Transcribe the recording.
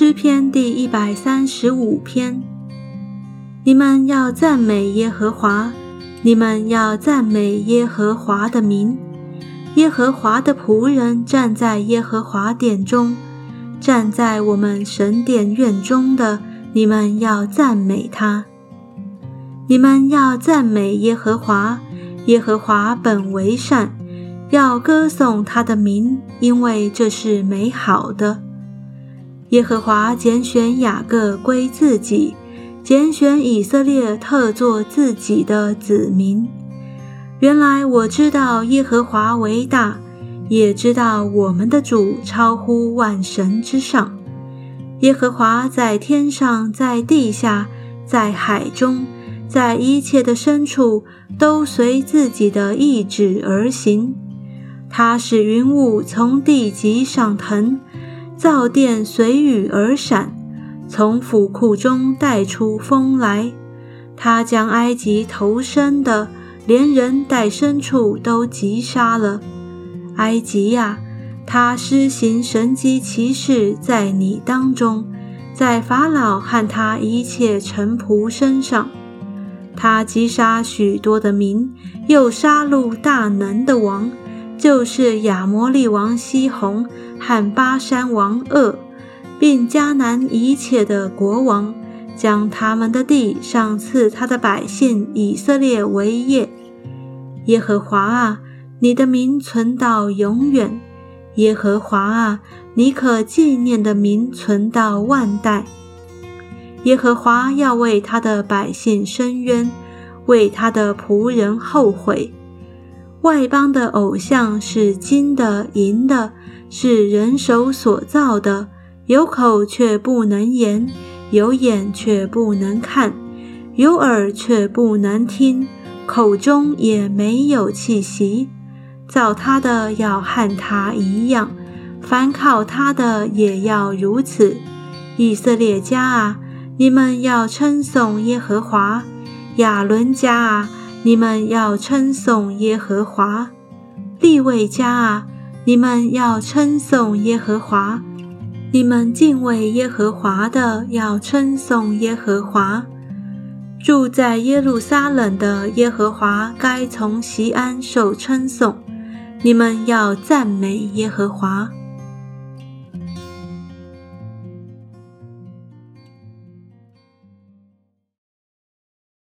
诗篇第一百三十五篇。你们要赞美耶和华，你们要赞美耶和华的名。耶和华的仆人站在耶和华殿中，站在我们神殿院中的，你们要赞美他。你们要赞美耶和华，耶和华本为善，要歌颂他的名，因为这是美好的。耶和华拣选雅各归自己，拣选以色列特作自己的子民。原来我知道耶和华为大，也知道我们的主超乎万神之上。耶和华在天上，在地下，在海中。在一切的深处，都随自己的意志而行。他使云雾从地极上腾，造殿随雨而闪，从府库中带出风来。他将埃及投生的，连人带牲畜都击杀了。埃及呀，他施行神迹奇事在你当中，在法老和他一切臣仆身上。他击杀许多的民，又杀戮大能的王，就是亚摩利王西宏和巴山王鄂，并迦南一切的国王，将他们的地赏赐他的百姓以色列为业。耶和华啊，你的名存到永远；耶和华啊，你可纪念的名存到万代。耶和华要为他的百姓伸冤，为他的仆人后悔。外邦的偶像是金的、银的，是人手所造的，有口却不能言，有眼却不能看，有耳却不能听，口中也没有气息。造他的要和他一样，凡靠他的也要如此。以色列家啊！你们要称颂耶和华，亚伦家啊！你们要称颂耶和华，利未家啊！你们要称颂耶和华，你们敬畏耶和华的要称颂耶和华。住在耶路撒冷的耶和华该从西安受称颂，你们要赞美耶和华。